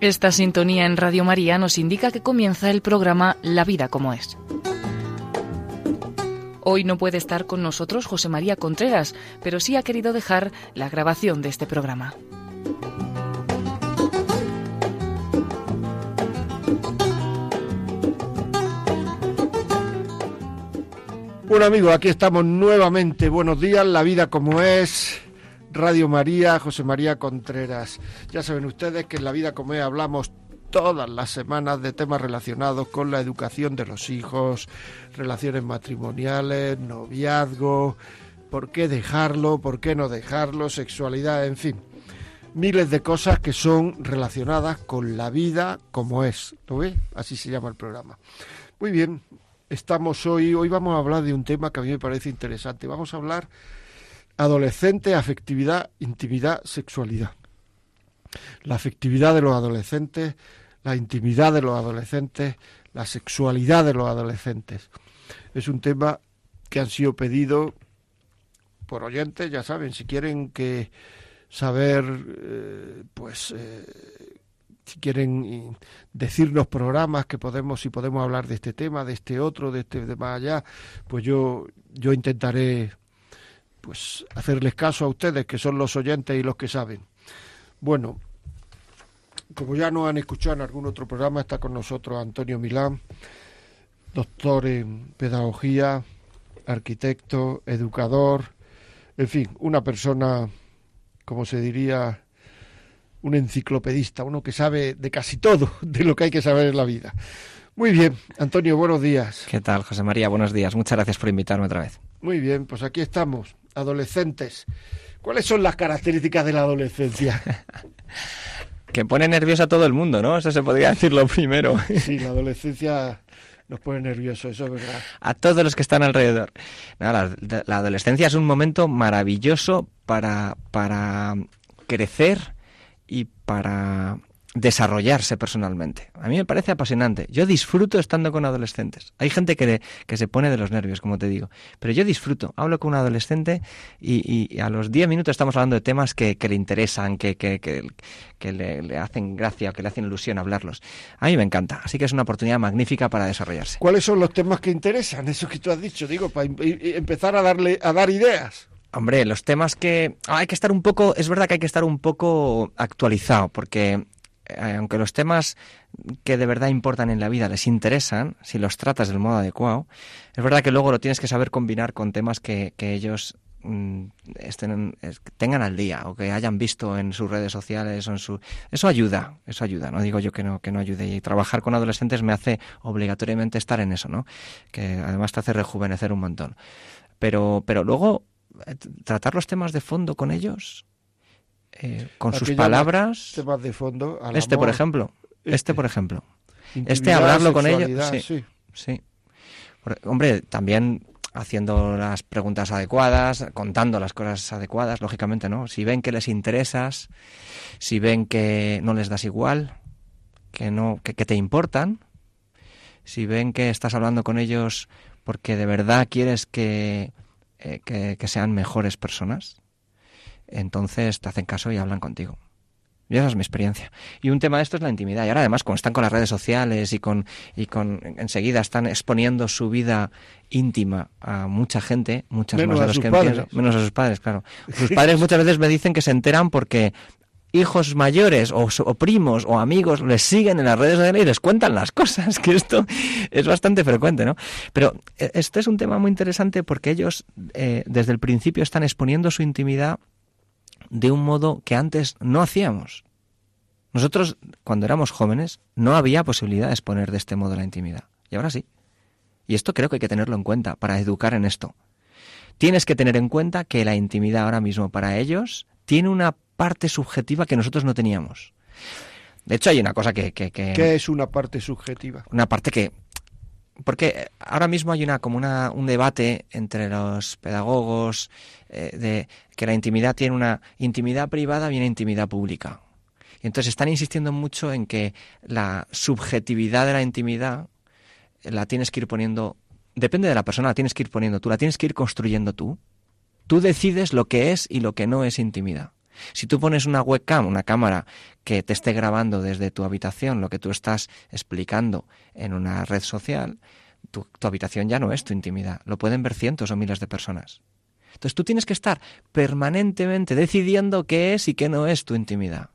Esta sintonía en Radio María nos indica que comienza el programa La vida como es. Hoy no puede estar con nosotros José María Contreras, pero sí ha querido dejar la grabación de este programa. Bueno amigos, aquí estamos nuevamente. Buenos días, la vida como es. Radio María, José María Contreras. Ya saben ustedes que en la vida como es hablamos todas las semanas de temas relacionados con la educación de los hijos, relaciones matrimoniales, noviazgo, por qué dejarlo, por qué no dejarlo, sexualidad, en fin. Miles de cosas que son relacionadas con la vida como es. ¿Lo ve? Así se llama el programa. Muy bien, estamos hoy, hoy vamos a hablar de un tema que a mí me parece interesante. Vamos a hablar adolescente, afectividad, intimidad, sexualidad. La afectividad de los adolescentes, la intimidad de los adolescentes, la sexualidad de los adolescentes. Es un tema que han sido pedidos por oyentes, ya saben, si quieren que saber, eh, pues, eh, si quieren decirnos programas que podemos, si podemos hablar de este tema, de este otro, de este de más allá, pues yo, yo intentaré pues hacerles caso a ustedes, que son los oyentes y los que saben. Bueno, como ya nos han escuchado en algún otro programa, está con nosotros Antonio Milán, doctor en pedagogía, arquitecto, educador, en fin, una persona, como se diría, un enciclopedista, uno que sabe de casi todo de lo que hay que saber en la vida. Muy bien, Antonio, buenos días. ¿Qué tal, José María? Buenos días. Muchas gracias por invitarme otra vez. Muy bien, pues aquí estamos, adolescentes. ¿Cuáles son las características de la adolescencia? que pone nervioso a todo el mundo, ¿no? Eso se podría decir lo primero. sí, la adolescencia nos pone nervioso, eso es verdad. A todos los que están alrededor. la, la, adolescencia es un momento maravilloso para, para crecer y para desarrollarse personalmente. A mí me parece apasionante. Yo disfruto estando con adolescentes. Hay gente que, que se pone de los nervios, como te digo, pero yo disfruto. Hablo con un adolescente y, a los 10 minutos estamos hablando de temas que, le interesan, que, que, le, hacen gracia, que le hacen ilusión hablarlos. A mí me encanta. Así que es una oportunidad magnífica para desarrollarse. ¿Cuáles son los temas que interesan? Eso que tú has dicho, digo, para empezar a darle a dar ideas. Hombre, los temas que hay que estar un poco, es verdad que hay que estar un poco actualizado, porque aunque los temas que de verdad importan en la vida les interesan, si los tratas del modo adecuado, es verdad que luego lo tienes que saber combinar con temas que, ellos mm, tengan al día o que hayan visto en sus redes sociales o en su eso ayuda eso ayuda no digo yo que no que no ayude. Y trabajar con adolescentes me hace obligatoriamente estar en eso no que además te hace rejuvenecer un montón. Pero pero luego eh, tratar los temas de fondo con ellos eh, con sus palabras. Temas de fondo. este, por ejemplo. Este, por ejemplo. Este hablarlo con ellos. Sí. sí. Hombre, también haciendo las preguntas adecuadas, contando las cosas adecuadas, lógicamente, ¿no? Si ven que les interesas, si ven que no les das igual, que no, que, te importan, si ven que estás hablando con ellos porque de verdad quieres que, eh, que sean mejores personas, entonces te hacen caso y hablan contigo. Y esa es mi experiencia. Y un tema de esto es la intimidad. Y ahora además, como están con las redes sociales y con, y con enseguida están exponiendo su vida íntima a mucha gente, muchas menos más de los que padres. menos a sus padres, claro. Sus padres muchas veces me dicen que se enteran porque hijos mayores o, primos o amigos les siguen en las redes sociales y les cuentan las cosas, que esto es bastante frecuente, ¿no? Pero este es un tema muy interesante porque ellos eh, desde el principio están exponiendo su intimidad de un modo que antes no hacíamos. Nosotros, cuando éramos jóvenes, no había posibilidad de exponer de este modo la intimidad. Y ahora sí. Y esto creo que hay que tenerlo en cuenta para educar en esto. Tienes que tener en cuenta que la intimidad ahora mismo para ellos tiene una parte subjetiva que nosotros no teníamos. De hecho, hay una cosa que... que, ¿Qué es una parte subjetiva? Una parte que, porque ahora mismo hay una como una, un debate entre los pedagogos eh, de que la intimidad tiene una intimidad privada y una intimidad pública. Y entonces están insistiendo mucho en que la subjetividad de la intimidad la tienes que ir poniendo, depende de la persona, la tienes que ir poniendo tú, la tienes que ir construyendo tú. Tú decides lo que es y lo que no es intimidad. Si tú pones una webcam, una cámara que te esté grabando desde tu habitación lo que tú estás explicando en una red social, tu, habitación ya no es tu intimidad. Lo pueden ver cientos o miles de personas. Entonces tú tienes que estar permanentemente decidiendo qué es y qué no es tu intimidad.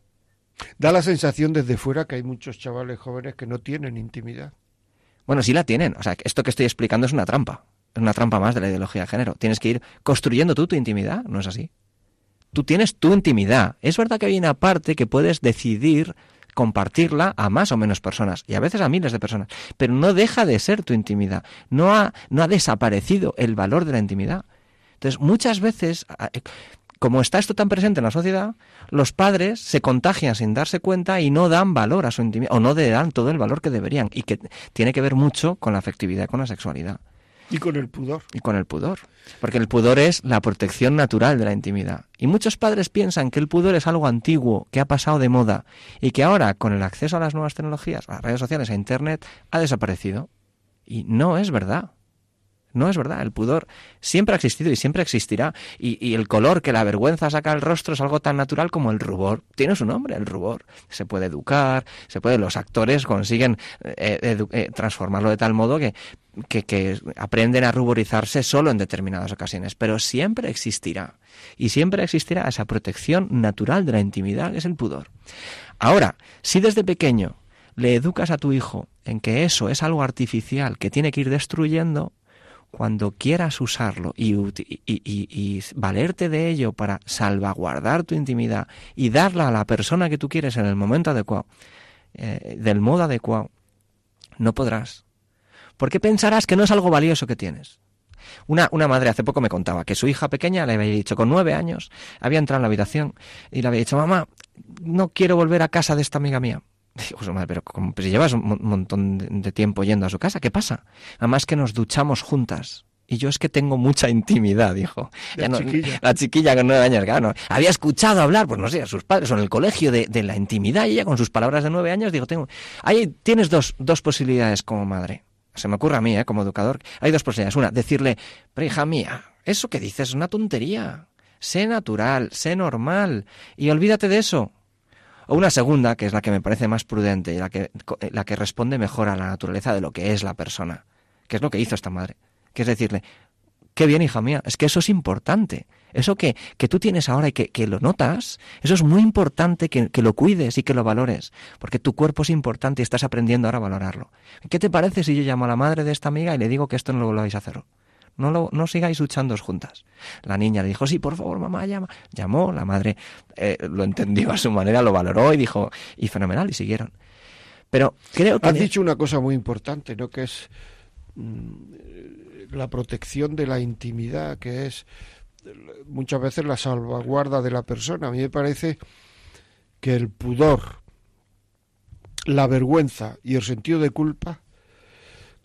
Da la sensación desde fuera que hay muchos chavales jóvenes que no tienen intimidad. Bueno, sí la tienen. O sea, esto que estoy explicando es una trampa. Es una trampa más de la ideología de género. Tienes que ir construyendo tú tu intimidad. ¿No es así? Tú tienes tu intimidad. Es verdad que hay una parte que puedes decidir compartirla a más o menos personas y a veces a miles de personas, pero no deja de ser tu intimidad. No ha, no ha desaparecido el valor de la intimidad. Entonces, muchas veces, como está esto tan presente en la sociedad, los padres se contagian sin darse cuenta y no dan valor a su intimidad, o no le dan todo el valor que deberían, y que tiene que ver mucho con la afectividad con la sexualidad. Y con el pudor. Y con el pudor. Porque el pudor es la protección natural de la intimidad. Y muchos padres piensan que el pudor es algo antiguo, que ha pasado de moda, y que ahora, con el acceso a las nuevas tecnologías, a las redes sociales, a Internet, ha desaparecido. Y no es verdad. No es verdad, el pudor siempre ha existido y siempre existirá. Y, el color que la vergüenza saca al rostro es algo tan natural como el rubor. Tiene su nombre, el rubor. Se puede educar, se puede, los actores consiguen eh, eh, transformarlo de tal modo que, que, aprenden a ruborizarse solo en determinadas ocasiones, pero siempre existirá. Y siempre existirá esa protección natural de la intimidad, que es el pudor. Ahora, si desde pequeño le educas a tu hijo en que eso es algo artificial que tiene que ir destruyendo, cuando quieras usarlo y, valerte de ello para salvaguardar tu intimidad y darla a la persona que tú quieres en el momento adecuado, eh, del modo adecuado, no podrás. Porque pensarás que no es algo valioso que tienes. Una, una, madre hace poco me contaba que su hija pequeña le había dicho, con nueve años, había entrado en la habitación y le había dicho, mamá, no quiero volver a casa de esta amiga mía. Digo, pues, madre, pero como, pues, llevas un montón de tiempo yendo a su casa, ¿qué pasa? Además que nos duchamos juntas. Y yo es que tengo mucha intimidad, dijo. La, chiquilla. la chiquilla con nueve años, claro. Había escuchado hablar, pues no sé, a sus padres o en el colegio de, de, la intimidad y ella con sus palabras de nueve años, digo, tengo... Ahí tienes dos, dos posibilidades como madre. Se me ocurre a mí, ¿eh? como educador. Hay dos posibilidades. Una, decirle, pero hija mía, eso que dices es una tontería. Sé natural, sé normal y olvídate de eso. O una segunda, que es la que me parece más prudente y la que, la que responde mejor a la naturaleza de lo que es la persona, que es lo que hizo esta madre, que es decirle, qué bien, hija mía, es que eso es importante. Eso que, que tú tienes ahora y que, que, lo notas, eso es muy importante que, que, lo cuides y que lo valores, porque tu cuerpo es importante y estás aprendiendo ahora a valorarlo. ¿Qué te parece si yo llamo a la madre de esta amiga y le digo que esto no lo volváis a hacer? No, lo, no sigáis luchando juntas. La niña le dijo, sí, por favor, mamá, llama. Llamó, la madre eh, lo entendió a su manera, lo valoró y dijo, y fenomenal, y siguieron. Pero creo que... Has dicho una cosa muy importante, ¿no? Que es mm, la protección de la intimidad, que es muchas veces la salvaguarda de la persona. A mí me parece que el pudor, la vergüenza y el sentido de culpa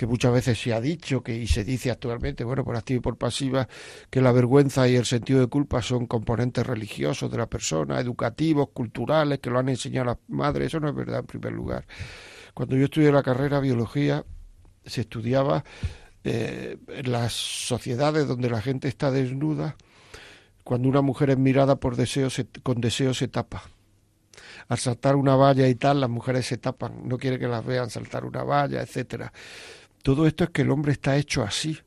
que muchas veces se ha dicho que y se dice actualmente, bueno, por activa y por pasiva, que la vergüenza y el sentido de culpa son componentes religiosos de la persona, educativos, culturales, que lo han enseñado las madres, eso no es verdad en primer lugar. Cuando yo estudié la carrera biología, se estudiaba eh, en las sociedades donde la gente está desnuda, cuando una mujer es mirada por deseo, con deseo se tapa al saltar una valla y tal, las mujeres se tapan, no quiere que las vean saltar una valla, etcétera. Todo esto es que el hombre está hecho así,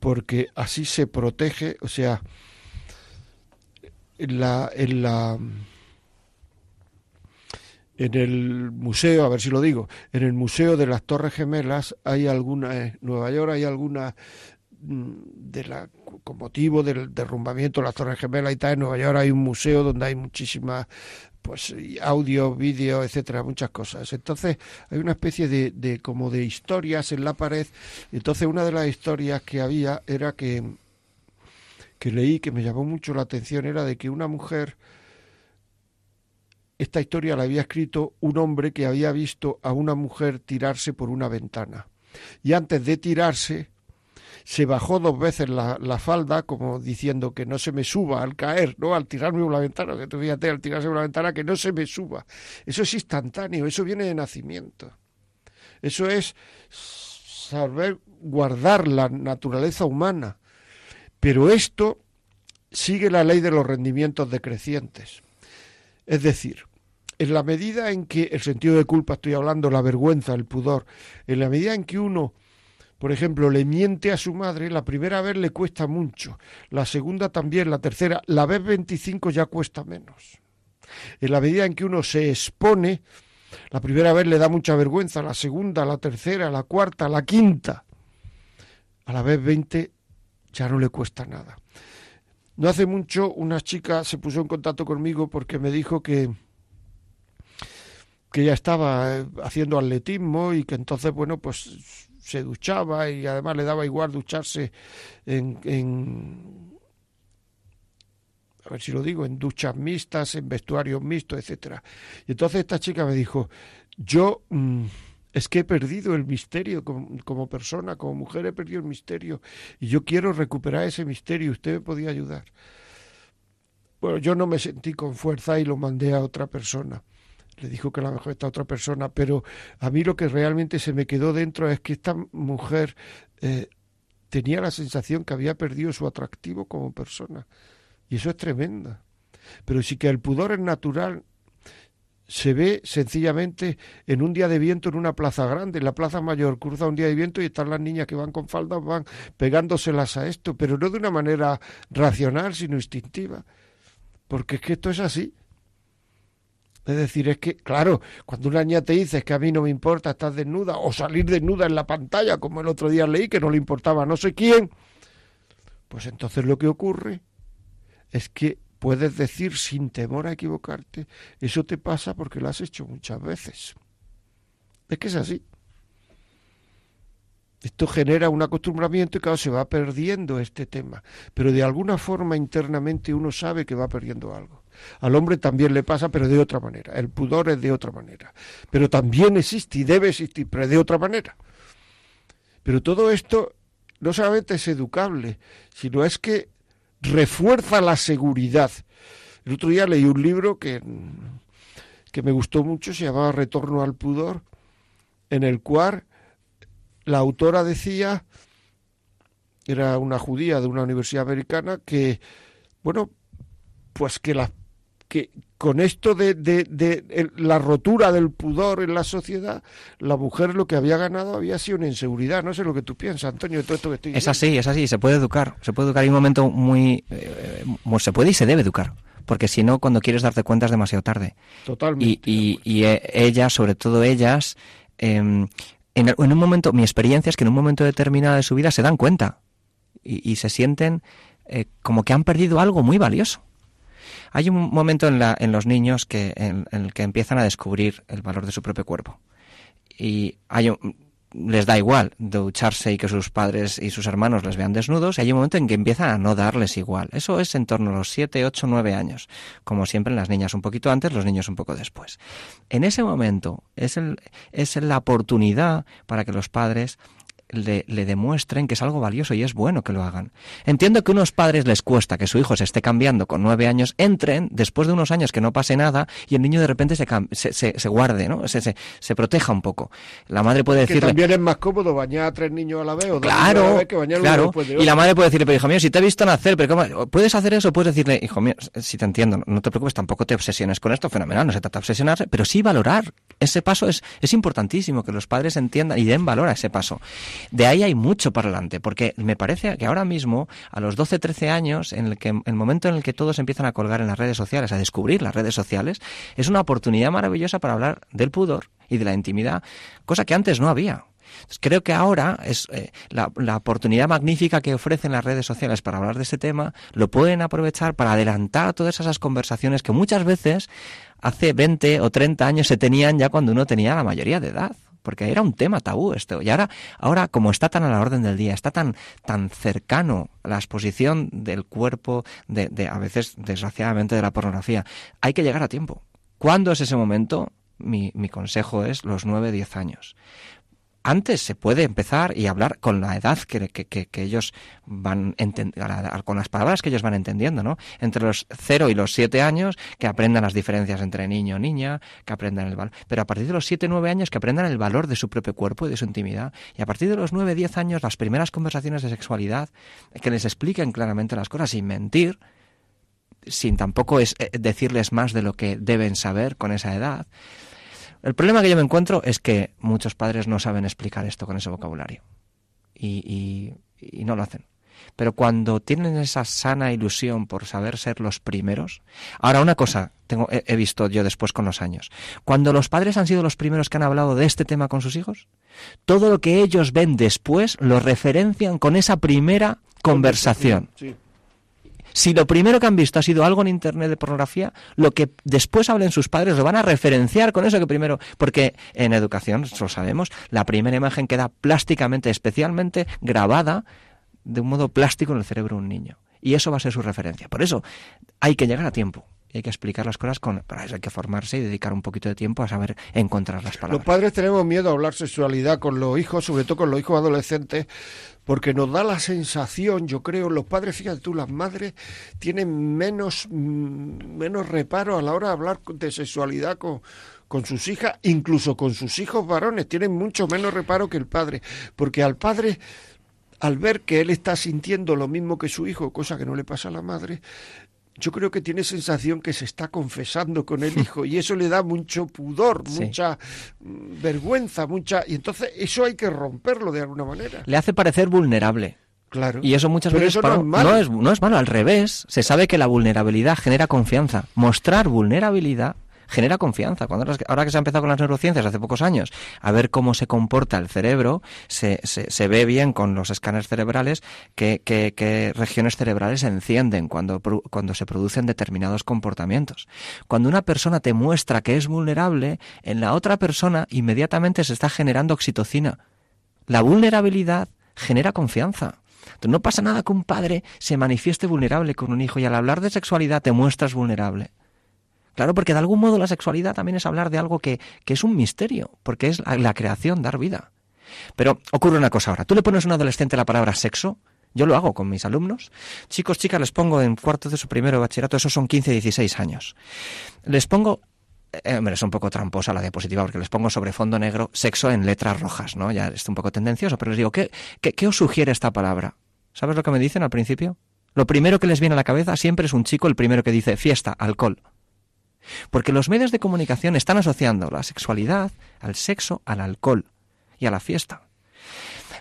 porque así se protege, o sea, en la, en la en el museo, a ver si lo digo, en el museo de las Torres Gemelas hay alguna, en Nueva York hay alguna mm, de la con motivo del derrumbamiento de las Torres Gemelas y tal, en Nueva York hay un museo donde hay muchísimas pues audio, vídeo, etcétera, muchas cosas. Entonces hay una especie de, de como de historias en la pared. Entonces una de las historias que había era que que leí que me llamó mucho la atención era de que una mujer esta historia la había escrito un hombre que había visto a una mujer tirarse por una ventana y antes de tirarse se bajó dos veces la, la, falda, como diciendo que no se me suba al caer, ¿no? Al tirarme por la ventana, que tú fíjate, al tirarse por la ventana, que no se me suba. Eso es instantáneo, eso viene de nacimiento. Eso es saber guardar la naturaleza humana. Pero esto sigue la ley de los rendimientos decrecientes. Es decir, en la medida en que el sentido de culpa, estoy hablando, la vergüenza, el pudor, en la medida en que uno, por ejemplo, le miente a su madre, la primera vez le cuesta mucho, la segunda también, la tercera, la vez 25 ya cuesta menos. En la medida en que uno se expone, la primera vez le da mucha vergüenza, la segunda, la tercera, la cuarta, la quinta, a la vez 20 ya no le cuesta nada. No hace mucho una chica se puso en contacto conmigo porque me dijo que que ya estaba eh, haciendo atletismo y que entonces, bueno, pues se duchaba y además le daba igual ducharse en, en a ver si lo digo, en duchas mixtas, en vestuarios mixtos, etcétera. Y entonces esta chica me dijo, yo mm, es que he perdido el misterio como, como, persona, como mujer he perdido el misterio y yo quiero recuperar ese misterio, usted me podía ayudar. Bueno, yo no me sentí con fuerza y lo mandé a otra persona le dijo que a lo mejor esta otra persona, pero a mí lo que realmente se me quedó dentro es que esta mujer eh, tenía la sensación que había perdido su atractivo como persona. Y eso es tremenda. Pero sí que el pudor es natural, se ve sencillamente en un día de viento en una plaza grande, en la plaza mayor, cruza un día de viento y están las niñas que van con faldas, van pegándoselas a esto, pero no de una manera racional, sino instintiva. Porque es que esto es así. Es decir, es que, claro, cuando una niña te dice que a mí no me importa estar desnuda o salir desnuda en la pantalla, como el otro día leí que no le importaba no sé quién, pues entonces lo que ocurre es que puedes decir sin temor a equivocarte, eso te pasa porque lo has hecho muchas veces. Es que es así. Esto genera un acostumbramiento y claro, se va perdiendo este tema. Pero de alguna forma internamente uno sabe que va perdiendo algo. Al hombre también le pasa, pero de otra manera. El pudor es de otra manera. Pero también existe y debe existir, pero de otra manera. Pero todo esto no solamente es educable, sino es que refuerza la seguridad. El otro día leí un libro que, que me gustó mucho, se llamaba Retorno al Pudor, en el cual la autora decía, era una judía de una universidad americana, que, bueno, pues que las que con esto de, de, la rotura del pudor en la sociedad, la mujer lo que había ganado había sido una inseguridad. No sé lo que tú piensas, Antonio, de todo esto que estoy diciendo. Es así, es así, se puede educar. Se puede educar. Hay un momento muy. Eh, se puede y se debe educar. Porque si no, cuando quieres darte cuenta es demasiado tarde. Totalmente. Y, y, eh, ellas, sobre todo ellas, em, en, un momento, mi experiencia es que en un momento determinado de su vida se dan cuenta y, se sienten eh, como que han perdido algo muy valioso hay un momento en, la, en los niños que, en, el que empiezan a descubrir el valor de su propio cuerpo. Y hay les da igual ducharse y que sus padres y sus hermanos les vean desnudos, y hay un momento en que empiezan a no darles igual. Eso es en torno a los 7, 8, 9 años. Como siempre, en las niñas un poquito antes, los niños un poco después. En ese momento es, el, es la oportunidad para que los padres le, demuestren que es algo valioso y es bueno que lo hagan. Entiendo que a unos padres les cuesta que su hijo se esté cambiando con nueve años, entren después de unos años que no pase nada y el niño de repente se, se, se, guarde, ¿no? Se, se, proteja un poco. La madre puede decirle... Que también es más cómodo bañar a tres niños a la vez o claro, que bañar claro. Y la madre puede decirle, pero hijo mío, si te he visto nacer, pero ¿cómo? ¿puedes hacer eso? Puedes decirle, hijo mío, si te entiendo, no te preocupes, tampoco te obsesiones con esto, fenomenal, no se trata de obsesionarse, pero sí valorar. Ese paso es, es importantísimo, que los padres entiendan y den valor a ese paso. De ahí hay mucho para adelante, porque me parece que ahora mismo, a los 12, 13 años, en el, que, el momento en el que todos empiezan a colgar en las redes sociales, a descubrir las redes sociales, es una oportunidad maravillosa para hablar del pudor y de la intimidad, cosa que antes no había. Creo que ahora es eh, la, la, oportunidad magnífica que ofrecen las redes sociales para hablar de ese tema, lo pueden aprovechar para adelantar todas esas conversaciones que muchas veces hace 20 o 30 años se tenían ya cuando uno tenía la mayoría de edad porque era un tema tabú esto. Y ahora, ahora como está tan a la orden del día, está tan, tan cercano a la exposición del cuerpo, de, de, a veces, desgraciadamente, de la pornografía, hay que llegar a tiempo. ¿Cuándo es ese momento? Mi, mi consejo es los 9, 10 años antes se puede empezar y hablar con la edad que, ellos van con las palabras que ellos van entendiendo, ¿no? Entre los 0 y los 7 años, que aprendan las diferencias entre niño y niña, que aprendan el valor. Pero a partir de los 7 9 años, que aprendan el valor de su propio cuerpo y de su intimidad. Y a partir de los 9 10 años, las primeras conversaciones de sexualidad, que les expliquen claramente las cosas sin mentir, sin tampoco es eh, decirles más de lo que deben saber con esa edad. El problema que yo me encuentro es que muchos padres no saben explicar esto con ese vocabulario y, no lo hacen. Pero cuando tienen esa sana ilusión por saber ser los primeros. Ahora, una cosa tengo, he, visto yo después con los años. Cuando los padres han sido los primeros que han hablado de este tema con sus hijos, todo lo que ellos ven después lo referencian con esa primera conversación. Si lo primero que han visto ha sido algo en Internet de pornografía, lo que después hablen sus padres lo van a referenciar con eso que primero, porque en educación, lo sabemos, la primera imagen queda plásticamente, especialmente grabada de un modo plástico en el cerebro de un niño. Y eso va a ser su referencia. Por eso hay que llegar a tiempo. Hay que explicar las cosas con para eso hay que formarse y dedicar un poquito de tiempo a saber encontrar las palabras. Los padres tenemos miedo a hablar sexualidad con los hijos, sobre todo con los hijos adolescentes, porque nos da la sensación, yo creo, los padres, fíjate tú, las madres tienen menos mm, menos reparo a la hora de hablar de sexualidad con con sus hijas, incluso con sus hijos varones, tienen mucho menos reparo que el padre, porque al padre al ver que él está sintiendo lo mismo que su hijo, cosa que no le pasa a la madre, yo creo que tiene sensación que se está confesando con el hijo y eso le da mucho pudor, mucha mm, vergüenza, mucha y entonces eso hay que romperlo de alguna manera. Le hace parecer vulnerable. Claro. Y eso muchas veces no, es malo. no es malo, al revés. Se sabe que la vulnerabilidad genera confianza. Mostrar vulnerabilidad genera confianza. Cuando ahora que se ha empezado con las neurociencias hace pocos años, a ver cómo se comporta el cerebro, se, se, ve bien con los escáneres cerebrales que, regiones cerebrales se encienden cuando, cuando se producen determinados comportamientos. Cuando una persona te muestra que es vulnerable, en la otra persona inmediatamente se está generando oxitocina. La vulnerabilidad genera confianza. no pasa nada que un padre se manifieste vulnerable con un hijo y al hablar de sexualidad te muestras vulnerable. Claro, porque de algún modo la sexualidad también es hablar de algo que, es un misterio, porque es la, creación, dar vida. Pero ocurre una cosa ahora. Tú le pones a un adolescente la palabra sexo, yo lo hago con mis alumnos. Chicos, chicas, les pongo en cuarto de su primero bachillerato, esos son 15, 16 años. Les pongo, eh, hombre, es un poco tramposa la diapositiva porque les pongo sobre fondo negro sexo en letras rojas, ¿no? Ya es un poco tendencioso, pero les digo, ¿qué, qué, qué os sugiere esta palabra? ¿Sabes lo que me dicen al principio? Lo primero que les viene a la cabeza siempre es un chico el primero que dice fiesta, alcohol. Porque los medios de comunicación están asociando la sexualidad al sexo, al alcohol y a la fiesta.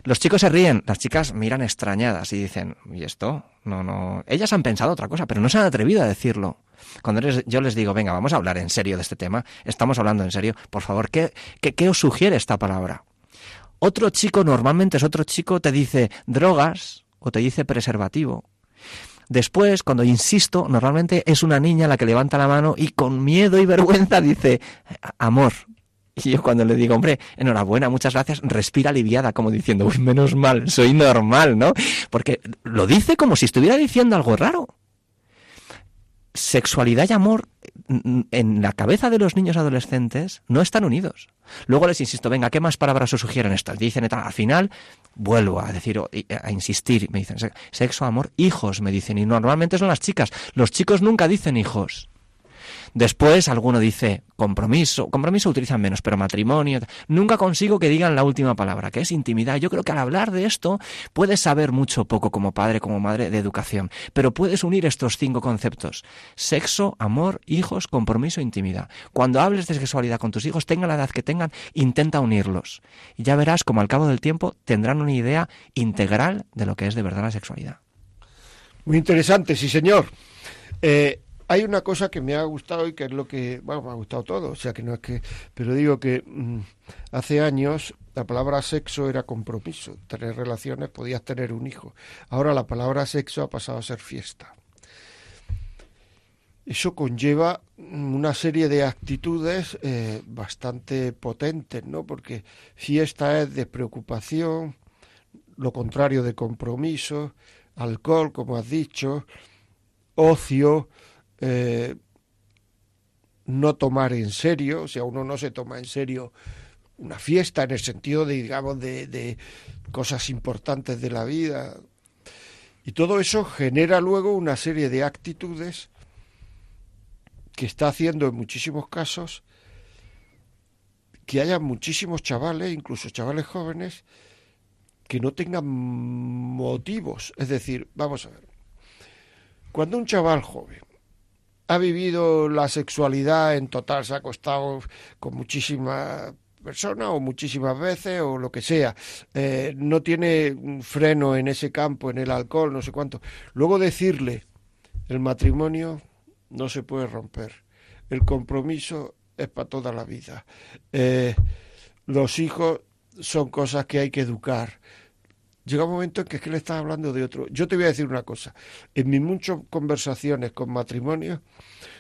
Los chicos se ríen, las chicas miran extrañadas y dicen, ¿y esto? No, no. Ellas han pensado otra cosa, pero no se han atrevido a decirlo. Cuando yo les digo, venga, vamos a hablar en serio de este tema, estamos hablando en serio, por favor, ¿qué, qué, qué os sugiere esta palabra? Otro chico, normalmente es otro chico, te dice drogas o te dice preservativo Después, cuando insisto, normalmente es una niña la que levanta la mano y con miedo y vergüenza dice, amor. Y yo cuando le digo, hombre, enhorabuena, muchas gracias, respira aliviada, como diciendo, uy, menos mal, soy normal, ¿no? Porque lo dice como si estuviera diciendo algo raro sexualidad y amor en la cabeza de los niños adolescentes no están unidos. Luego les insisto, venga, ¿qué más palabras os sugieren estas? Dicen, al final vuelvo a decir, a insistir, me dicen, sexo, amor, hijos, me dicen, y normalmente son las chicas. Los chicos nunca dicen hijos. Después alguno dice compromiso, compromiso utilizan menos, pero matrimonio. Nunca consigo que digan la última palabra, que es intimidad. Yo creo que al hablar de esto puedes saber mucho poco como padre, como madre de educación, pero puedes unir estos cinco conceptos. Sexo, amor, hijos, compromiso, intimidad. Cuando hables de sexualidad con tus hijos, tengan la edad que tengan, intenta unirlos. Y ya verás como al cabo del tiempo tendrán una idea integral de lo que es de verdad la sexualidad. Muy interesante, sí señor. Eh, hay una cosa que me ha gustado y que es lo que, bueno, me ha gustado todo, o sea que no es que, pero digo que mm, hace años la palabra sexo era compromiso, tener relaciones, podías tener un hijo. Ahora la palabra sexo ha pasado a ser fiesta. Eso conlleva una serie de actitudes eh, bastante potentes, ¿no? Porque fiesta es despreocupación, lo contrario de compromiso, alcohol, como has dicho, ocio, eh, no tomar en serio, o sea, uno no se toma en serio una fiesta en el sentido de, digamos, de, de cosas importantes de la vida. Y todo eso genera luego una serie de actitudes que está haciendo en muchísimos casos que haya muchísimos chavales, incluso chavales jóvenes, que no tengan motivos. Es decir, vamos a ver, cuando un chaval joven ha vivido la sexualidad en total, se ha acostado con muchísimas personas o muchísimas veces o lo que sea, eh, no tiene freno en ese campo, en el alcohol, no sé cuánto. Luego decirle, el matrimonio no se puede romper, el compromiso es para toda la vida, eh, los hijos son cosas que hay que educar, llega un momento en que es que le estás hablando de otro. Yo te voy a decir una cosa. En mis muchas conversaciones con matrimonios,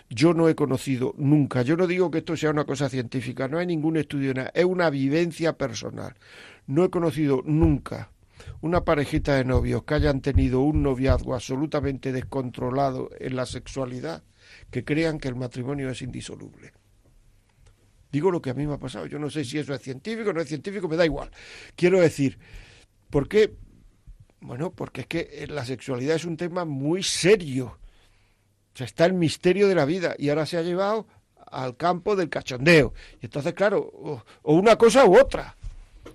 yo no he conocido nunca, yo no digo que esto sea una cosa científica, no hay ningún estudio, es una vivencia personal. No he conocido nunca una parejita de novios que hayan tenido un noviazgo absolutamente descontrolado en la sexualidad que crean que el matrimonio es indisoluble. Digo lo que a mí me ha pasado. Yo no sé si eso es científico o no es científico, me da igual. Quiero decir, ¿Por qué? Bueno, porque es que eh, la sexualidad es un tema muy serio. O sea, está el misterio de la vida y ahora se ha llevado al campo del cachondeo. Y entonces, claro, o, una cosa u otra.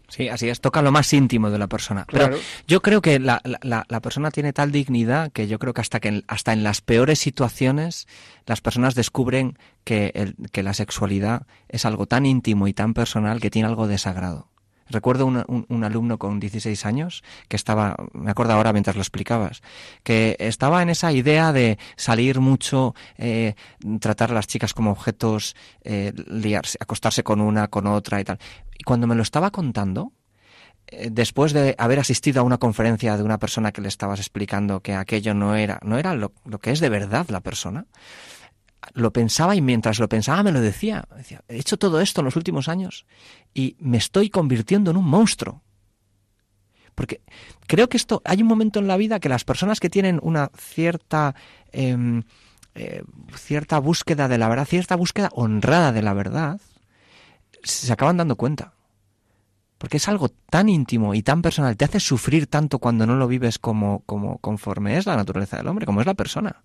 Sí, así es, toca lo más íntimo de la persona. Pero yo creo que la, la, persona tiene tal dignidad que yo creo que hasta, que hasta en las peores situaciones las personas descubren que, el, que la sexualidad es algo tan íntimo y tan personal que tiene algo de sagrado. Recuerdo un, un, alumno con 16 años que estaba, me acuerdo ahora mientras lo explicabas, que estaba en esa idea de salir mucho, eh, tratar a las chicas como objetos, eh, liarse, acostarse con una, con otra y tal. Y cuando me lo estaba contando, eh, después de haber asistido a una conferencia de una persona que le estabas explicando que aquello no era, no era lo, lo que es de verdad la persona, lo pensaba y mientras lo pensaba me lo decía. decía. He hecho todo esto en los últimos años y me estoy convirtiendo en un monstruo. Porque creo que esto, hay un momento en la vida que las personas que tienen una cierta, em, eh, cierta búsqueda de la verdad, cierta búsqueda honrada de la verdad, se acaban dando cuenta. Porque es algo tan íntimo y tan personal, te hace sufrir tanto cuando no lo vives como, como conforme es la naturaleza del hombre, como es la persona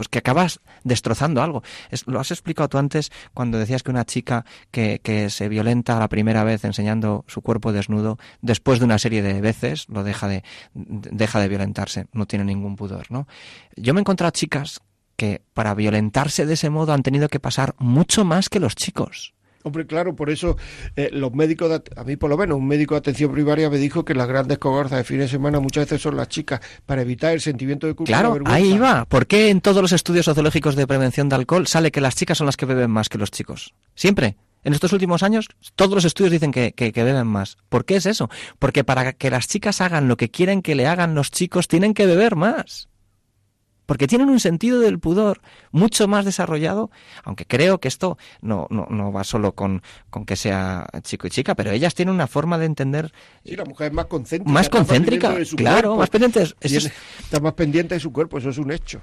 pues que acabas destrozando algo. lo has explicado tú antes cuando decías que una chica que, que, se violenta la primera vez enseñando su cuerpo desnudo, después de una serie de veces lo deja de, deja de violentarse, no tiene ningún pudor, ¿no? Yo me he encontrado chicas que para violentarse de ese modo han tenido que pasar mucho más que los chicos. Hombre, claro, por eso eh, los médicos, a mí por lo menos, un médico de atención primaria me dijo que las grandes cogorzas de fin de semana muchas veces son las chicas, para evitar el sentimiento de culpa. Claro, ahí va. ¿Por qué en todos los estudios sociológicos de prevención de alcohol sale que las chicas son las que beben más que los chicos? Siempre. En estos últimos años, todos los estudios dicen que, que, que, beben más. ¿Por qué es eso? Porque para que las chicas hagan lo que quieren que le hagan los chicos, tienen que beber más porque tienen un sentido del pudor mucho más desarrollado, aunque creo que esto no, no, no va solo con, con, que sea chico y chica, pero ellas tienen una forma de entender... Sí, la mujer es más concéntrica. Más concéntrica, claro, más pendiente. Está más pendiente de su cuerpo, eso es un hecho.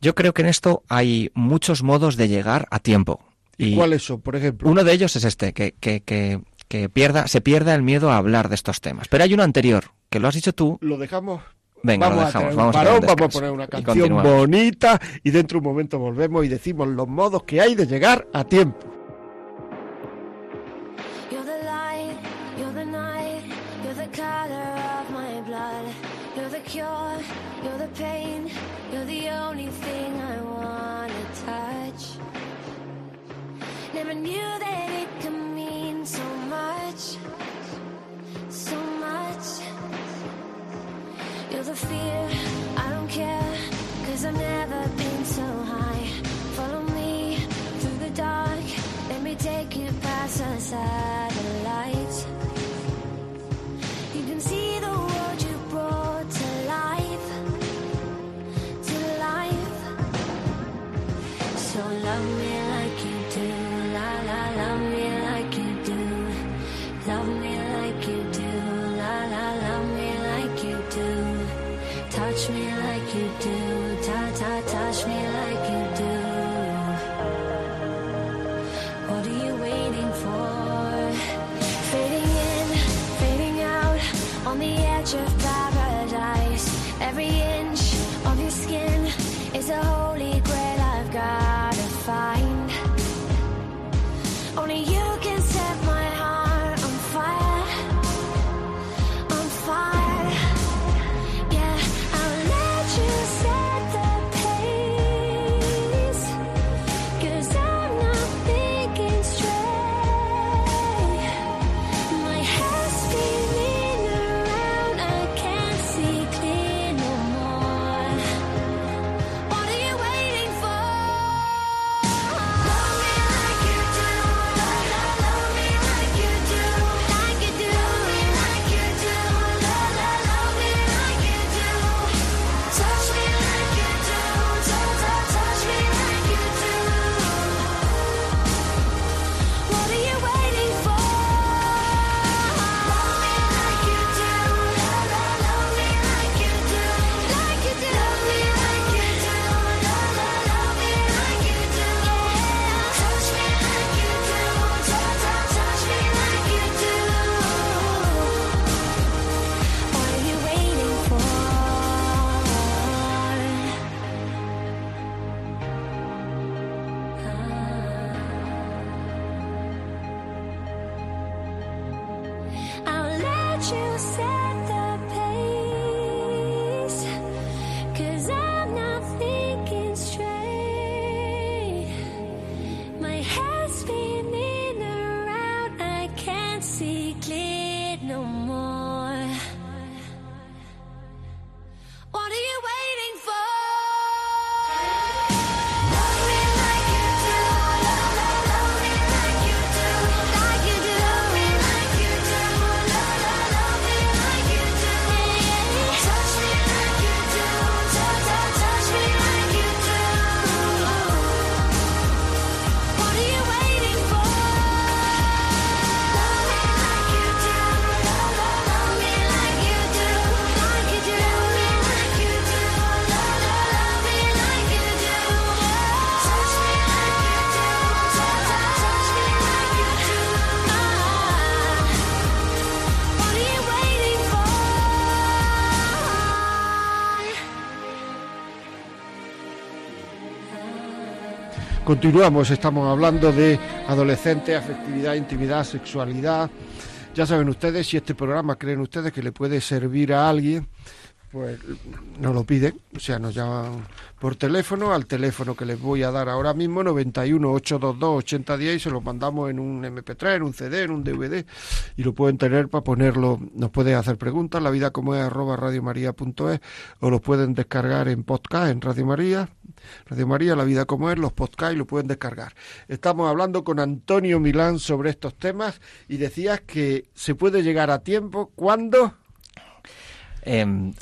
Yo creo que en esto hay muchos modos de llegar a tiempo. ¿Y, cuáles son, por ejemplo? Uno de ellos es este, que, que, que, que pierda, se pierda el miedo a hablar de estos temas. Pero hay uno anterior, que lo has dicho tú. Lo dejamos Venga, vamos lo dejamos. vamos, a vamos a poner una canción bonita y dentro de un momento volvemos y decimos los modos que hay de llegar a tiempo. sunset Continuamos, estamos hablando de adolescentes, afectividad, intimidad, sexualidad. Ya saben ustedes, si este programa creen ustedes que le puede servir a alguien, pues nos lo piden, o sea, nos llaman por teléfono al teléfono que les voy a dar ahora mismo, 91 822 8010, y se lo mandamos en un MP3, en un CD, en un DVD, y lo pueden tener para ponerlo, nos pueden hacer preguntas, la vida como es arroba o lo pueden descargar en podcast en Radio María, Radio María, la vida como es, los podcasts, lo pueden descargar. Estamos hablando con Antonio Milán sobre estos temas, y decías que se puede llegar a tiempo, ¿cuándo? Eh,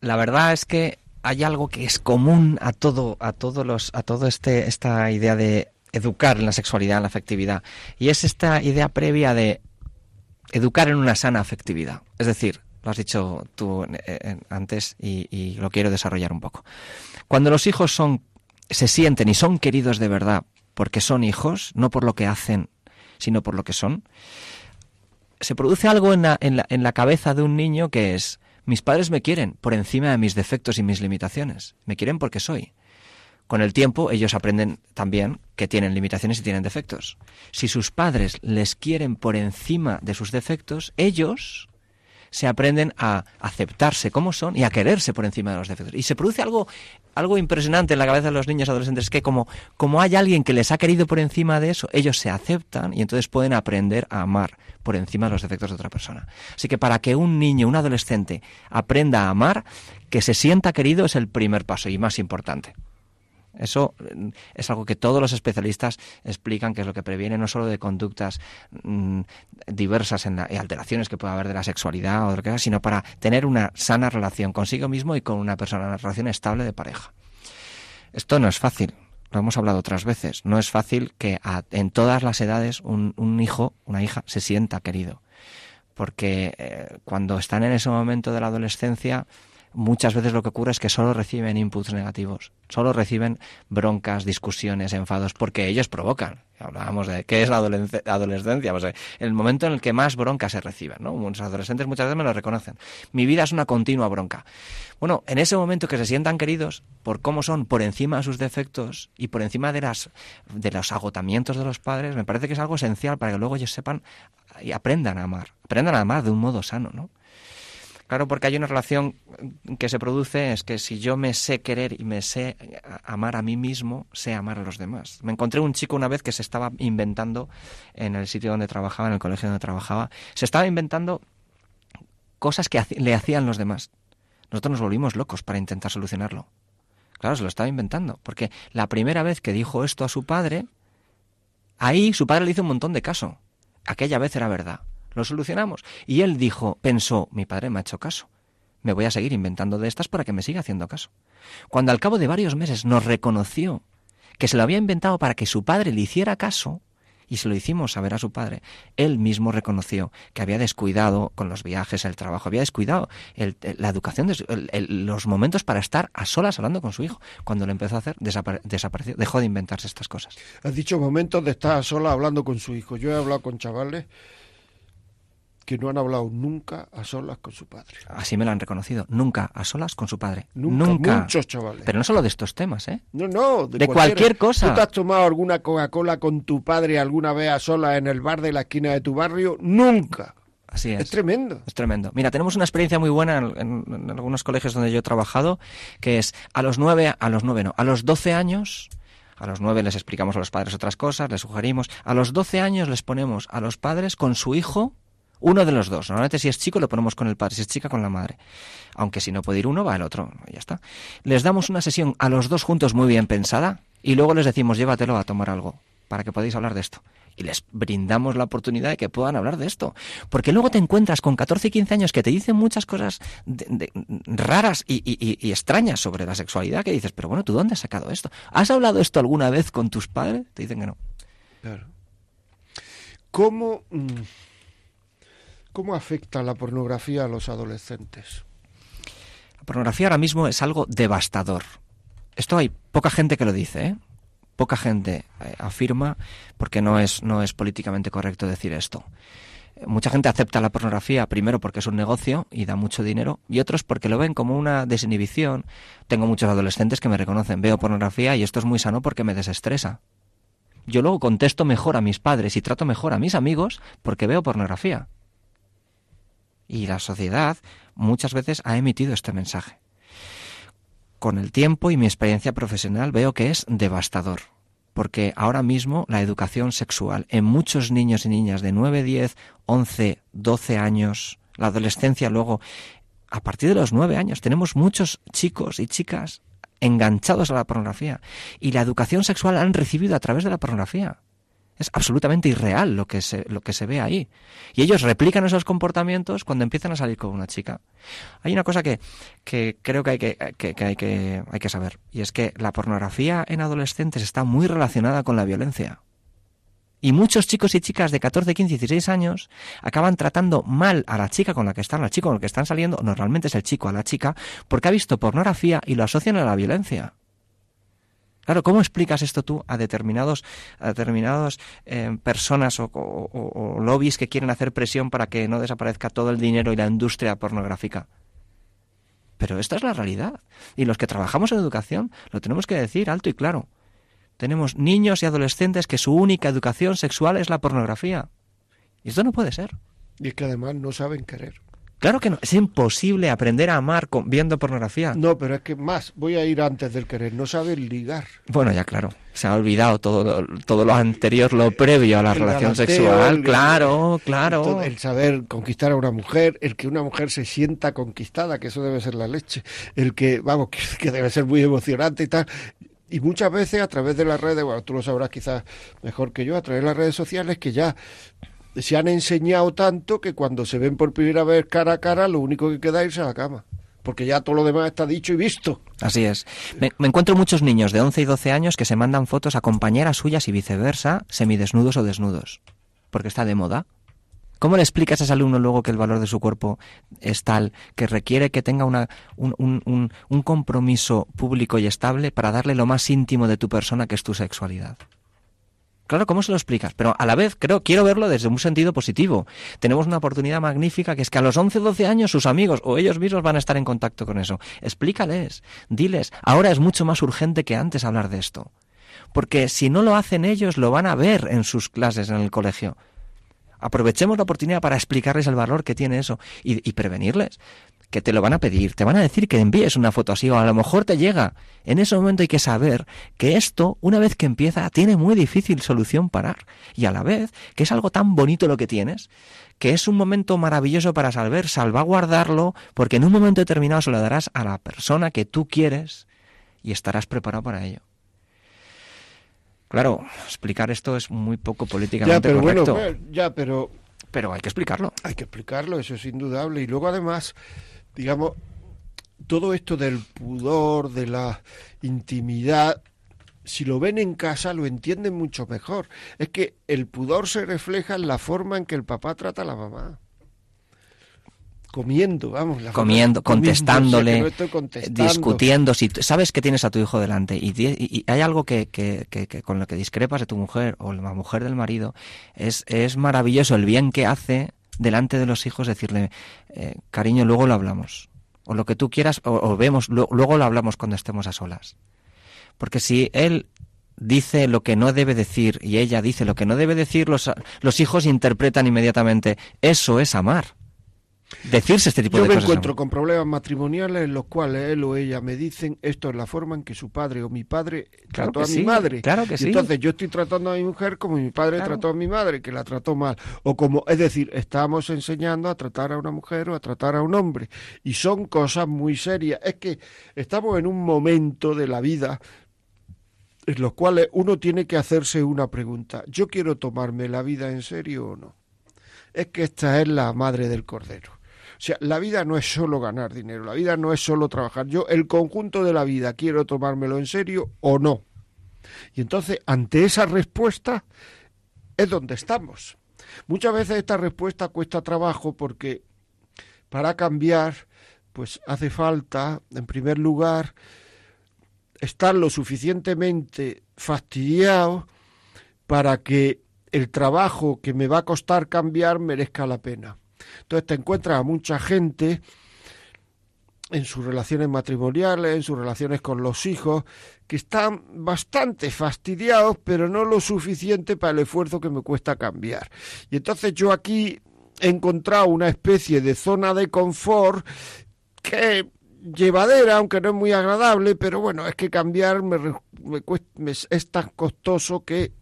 la verdad es que hay algo que es común a todo, a todos los, a todo este, esta idea de educar en la sexualidad, en la afectividad, y es esta idea previa de educar en una sana afectividad. Es decir, lo has dicho tú antes y, y, lo quiero desarrollar un poco. Cuando los hijos son, se sienten y son queridos de verdad porque son hijos, no por lo que hacen, sino por lo que son, se produce algo en la, en la, en la cabeza de un niño que es, mis padres me quieren por encima de mis defectos y mis limitaciones. Me quieren porque soy. Con el tiempo ellos aprenden también que tienen limitaciones y tienen defectos. Si sus padres les quieren por encima de sus defectos, ellos se aprenden a aceptarse como son y a quererse por encima de los defectos. Y se produce algo, algo impresionante en la cabeza de los niños adolescentes, que como, como hay alguien que les ha querido por encima de eso, ellos se aceptan y entonces pueden aprender a amar por encima de los defectos de otra persona. Así que para que un niño, un adolescente, aprenda a amar, que se sienta querido es el primer paso y más importante. Eso mm, es algo que todos los especialistas explican que es lo que previene no solo de conductas mmm, diversas en la, alteraciones que pueda haber de la sexualidad o de lo que sea, sino para tener una sana relación consigo mismo y con una persona, una relación estable de pareja. Esto no es fácil, lo hemos hablado otras veces, no es fácil que en todas las edades un, un, hijo, una hija, se sienta querido. Porque eh, cuando están en ese momento de la adolescencia, muchas veces lo que ocurre es que solo reciben inputs negativos, solo reciben broncas, discusiones, enfados, porque ellos provocan. Hablábamos de qué es la adolescencia, pues, el momento en el que más broncas se reciben. ¿no? Los adolescentes muchas veces me lo reconocen. Mi vida es una continua bronca. Bueno, en ese momento que se sientan queridos por cómo son, por encima de sus defectos y por encima de, las, de los agotamientos de los padres, me parece que es algo esencial para que luego ellos sepan y aprendan a amar, aprendan a amar de un modo sano, ¿no? Claro, porque hay una relación que se produce, es que si yo me sé querer y me sé amar a mí mismo, sé amar a los demás. Me encontré un chico una vez que se estaba inventando en el sitio donde trabajaba, en el colegio donde trabajaba, se estaba inventando cosas que le hacían los demás. Nosotros nos volvimos locos para intentar solucionarlo. Claro, se lo estaba inventando, porque la primera vez que dijo esto a su padre, ahí su padre le hizo un montón de caso. Aquella vez era verdad lo solucionamos. Y él dijo, pensó, mi padre me ha hecho caso. Me voy a seguir inventando de estas para que me siga haciendo caso. Cuando al cabo de varios meses nos reconoció que se lo había inventado para que su padre le hiciera caso, y se lo hicimos saber a su padre, él mismo reconoció que había descuidado con los viajes, el trabajo, había descuidado la educación, los momentos para estar a solas hablando con su hijo. Cuando lo empezó a hacer, desapareció, dejó de inventarse estas cosas. Has dicho momentos de estar a solas hablando con su hijo. Yo he hablado con chavales que no han hablado nunca a solas con su padre. Así me lo han reconocido, nunca a solas con su padre. Nunca. Muchos chavales. Pero no solo de estos temas, ¿eh? No, no. De, cualquier cosa. ¿Tú te has tomado alguna Coca-Cola con tu padre alguna vez a solas en el bar de la esquina de tu barrio? Nunca. Así es. Es tremendo. Es tremendo. Mira, tenemos una experiencia muy buena en, en, algunos colegios donde yo he trabajado, que es a los nueve, a los nueve no, a los doce años a los nueve les explicamos a los padres otras cosas, les sugerimos. A los doce años les ponemos a los padres con su hijo uno de los dos. Normalmente si es chico lo ponemos con el padre, si es chica con la madre. Aunque si no puede ir uno, va el otro. Ya está. Les damos una sesión a los dos juntos muy bien pensada y luego les decimos llévatelo a tomar algo para que podáis hablar de esto. Y les brindamos la oportunidad de que puedan hablar de esto. Porque luego te encuentras con 14 y 15 años que te dicen muchas cosas de, raras y, extrañas sobre la sexualidad que dices, pero bueno, ¿tú dónde has sacado esto? ¿Has hablado esto alguna vez con tus padres? Te dicen que no. Claro. ¿Cómo... Mmm ¿Cómo afecta la pornografía a los adolescentes? La pornografía ahora mismo es algo devastador. Esto hay poca gente que lo dice, ¿eh? Poca gente eh, afirma, porque no es, no es políticamente correcto decir esto. Mucha gente acepta la pornografía primero porque es un negocio y da mucho dinero y otros porque lo ven como una desinhibición. Tengo muchos adolescentes que me reconocen, veo pornografía y esto es muy sano porque me desestresa. Yo luego contesto mejor a mis padres y trato mejor a mis amigos porque veo pornografía. Y la sociedad muchas veces ha emitido este mensaje. Con el tiempo y mi experiencia profesional veo que es devastador, porque ahora mismo la educación sexual en muchos niños y niñas de 9, 10, 11, 12 años, la adolescencia luego, a partir de los 9 años, tenemos muchos chicos y chicas enganchados a la pornografía y la educación sexual han recibido a través de la pornografía. Es absolutamente irreal lo que se, lo que se ve ahí. Y ellos replican esos comportamientos cuando empiezan a salir con una chica. Hay una cosa que, que creo que hay que, que, hay que hay que saber, y es que la pornografía en adolescentes está muy relacionada con la violencia. Y muchos chicos y chicas de 14, 15, 16 años acaban tratando mal a la chica con la que están, al chico con el que están saliendo, normalmente es el chico a la chica, porque ha visto pornografía y lo asocian a la violencia. Claro, ¿cómo explicas esto tú a determinados, a determinados eh, personas o, lobbies que quieren hacer presión para que no desaparezca todo el dinero y la industria pornográfica? Pero esta es la realidad. Y los que trabajamos en educación lo tenemos que decir alto y claro. Tenemos niños y adolescentes que su única educación sexual es la pornografía. Y esto no puede ser. Y es que además no saben querer. Claro que no, es imposible aprender a amar viendo pornografía. No, pero es que más, voy a ir antes del querer, no saben ligar. Bueno, ya claro, se ha olvidado todo, todo lo anterior, lo previo a la relación sexual, claro, claro. el saber conquistar a una mujer, el que una mujer se sienta conquistada, que eso debe ser la leche, el que, vamos, que, debe ser muy emocionante y tal. Y muchas veces a través de las redes, bueno, tú lo sabrás quizás mejor que yo, a través de las redes sociales, que ya se han enseñado tanto que cuando se ven por primera vez cara a cara, lo único que queda es irse a la cama. Porque ya todo lo demás está dicho y visto. Así es. Me, encuentro muchos niños de 11 y 12 años que se mandan fotos a compañeras suyas y viceversa, semidesnudos o desnudos. Porque está de moda. ¿Cómo le explicas a ese alumno luego que el valor de su cuerpo es tal que requiere que tenga una, un, un, un compromiso público y estable para darle lo más íntimo de tu persona que es tu sexualidad? Claro, ¿cómo se lo explicas? Pero a la vez, creo, quiero verlo desde un sentido positivo. Tenemos una oportunidad magnífica que es que a los 11 o 12 años sus amigos o ellos mismos van a estar en contacto con eso. Explícales, diles, ahora es mucho más urgente que antes hablar de esto. Porque si no lo hacen ellos, lo van a ver en sus clases en el colegio. Aprovechemos la oportunidad para explicarles el valor que tiene eso y, y prevenirles que te lo van a pedir, te van a decir que envíes una foto así o a lo mejor te llega. En ese momento hay que saber que esto, una vez que empieza, tiene muy difícil solución parar. Y a la vez que es algo tan bonito lo que tienes, que es un momento maravilloso para saber salvaguardarlo, porque en un momento determinado se lo darás a la persona que tú quieres y estarás preparado para ello. Claro, explicar esto es muy poco políticamente ya, correcto. Bueno, ya, pero pero hay que explicarlo. Hay que explicarlo, eso es indudable. Y luego además digamos, todo esto del pudor, de la intimidad, si lo ven en casa lo entienden mucho mejor. Es que el pudor se refleja en la forma en que el papá trata a la mamá. Comiendo, vamos. La comiendo, contestándole, discutiendo. Si sabes que tienes a tu hijo delante y, hay algo que, que, que, con lo que discrepas de tu mujer o la mujer del marido, es, es maravilloso el bien que hace delante de los hijos decirle, eh, cariño, luego lo hablamos. O lo que tú quieras, o, vemos, luego lo hablamos cuando estemos a solas. Porque si él dice lo que no debe decir y ella dice lo que no debe decir, los, los hijos interpretan inmediatamente, eso es amar decirse este tipo de cosas. Yo me encuentro con problemas matrimoniales en los cuales él o ella me dicen esto es la forma en que su padre o mi padre trató a mi madre. Claro que sí. Entonces yo estoy tratando a mi mujer como mi padre trató a mi madre, que la trató mal. O como, es decir, estamos enseñando a tratar a una mujer o a tratar a un hombre. Y son cosas muy serias. Es que estamos en un momento de la vida en los cuales uno tiene que hacerse una pregunta. ¿Yo quiero tomarme la vida en serio o no? Es que esta es la madre del cordero. O sea, la vida no es solo ganar dinero, la vida no es solo trabajar. Yo, el conjunto de la vida, ¿quiero tomármelo en serio o no? Y entonces, ante esa respuesta, es donde estamos. Muchas veces esta respuesta cuesta trabajo porque para cambiar, pues hace falta, en primer lugar, estar lo suficientemente fastidiado para que el trabajo que me va a costar cambiar merezca la pena. Entonces te encuentras a mucha gente en sus relaciones matrimoniales, en sus relaciones con los hijos, que están bastante fastidiados, pero no lo suficiente para el esfuerzo que me cuesta cambiar. Y entonces yo aquí he encontrado una especie de zona de confort que llevadera, aunque no es muy agradable, pero bueno, es que cambiar me, es tan costoso que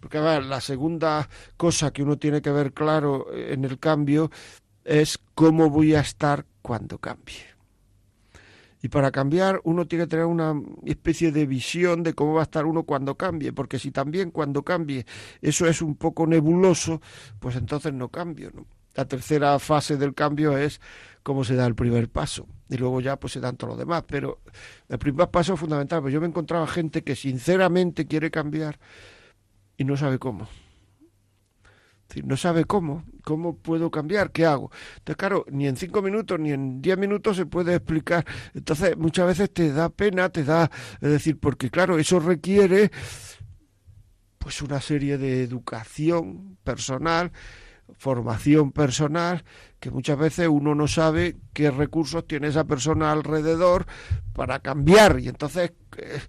porque la segunda cosa que uno tiene que ver claro en el cambio es cómo voy a estar cuando cambie. Y para cambiar uno tiene que tener una especie de visión de cómo va a estar uno cuando cambie, porque si también cuando cambie eso es un poco nebuloso, pues entonces no cambio. La tercera fase del cambio es cómo se da el primer paso y luego ya pues se dan todo lo demás. Pero el primer paso es fundamental, pues yo me he encontrado gente que sinceramente quiere cambiar y no sabe cómo no sabe cómo, cómo puedo cambiar, qué hago. Entonces, claro, ni en cinco minutos ni en diez minutos se puede explicar. Entonces, muchas veces te da pena, te da, es decir, porque claro, eso requiere pues una serie de educación personal, formación personal, que muchas veces uno no sabe qué recursos tiene esa persona alrededor para cambiar. Y entonces, eh,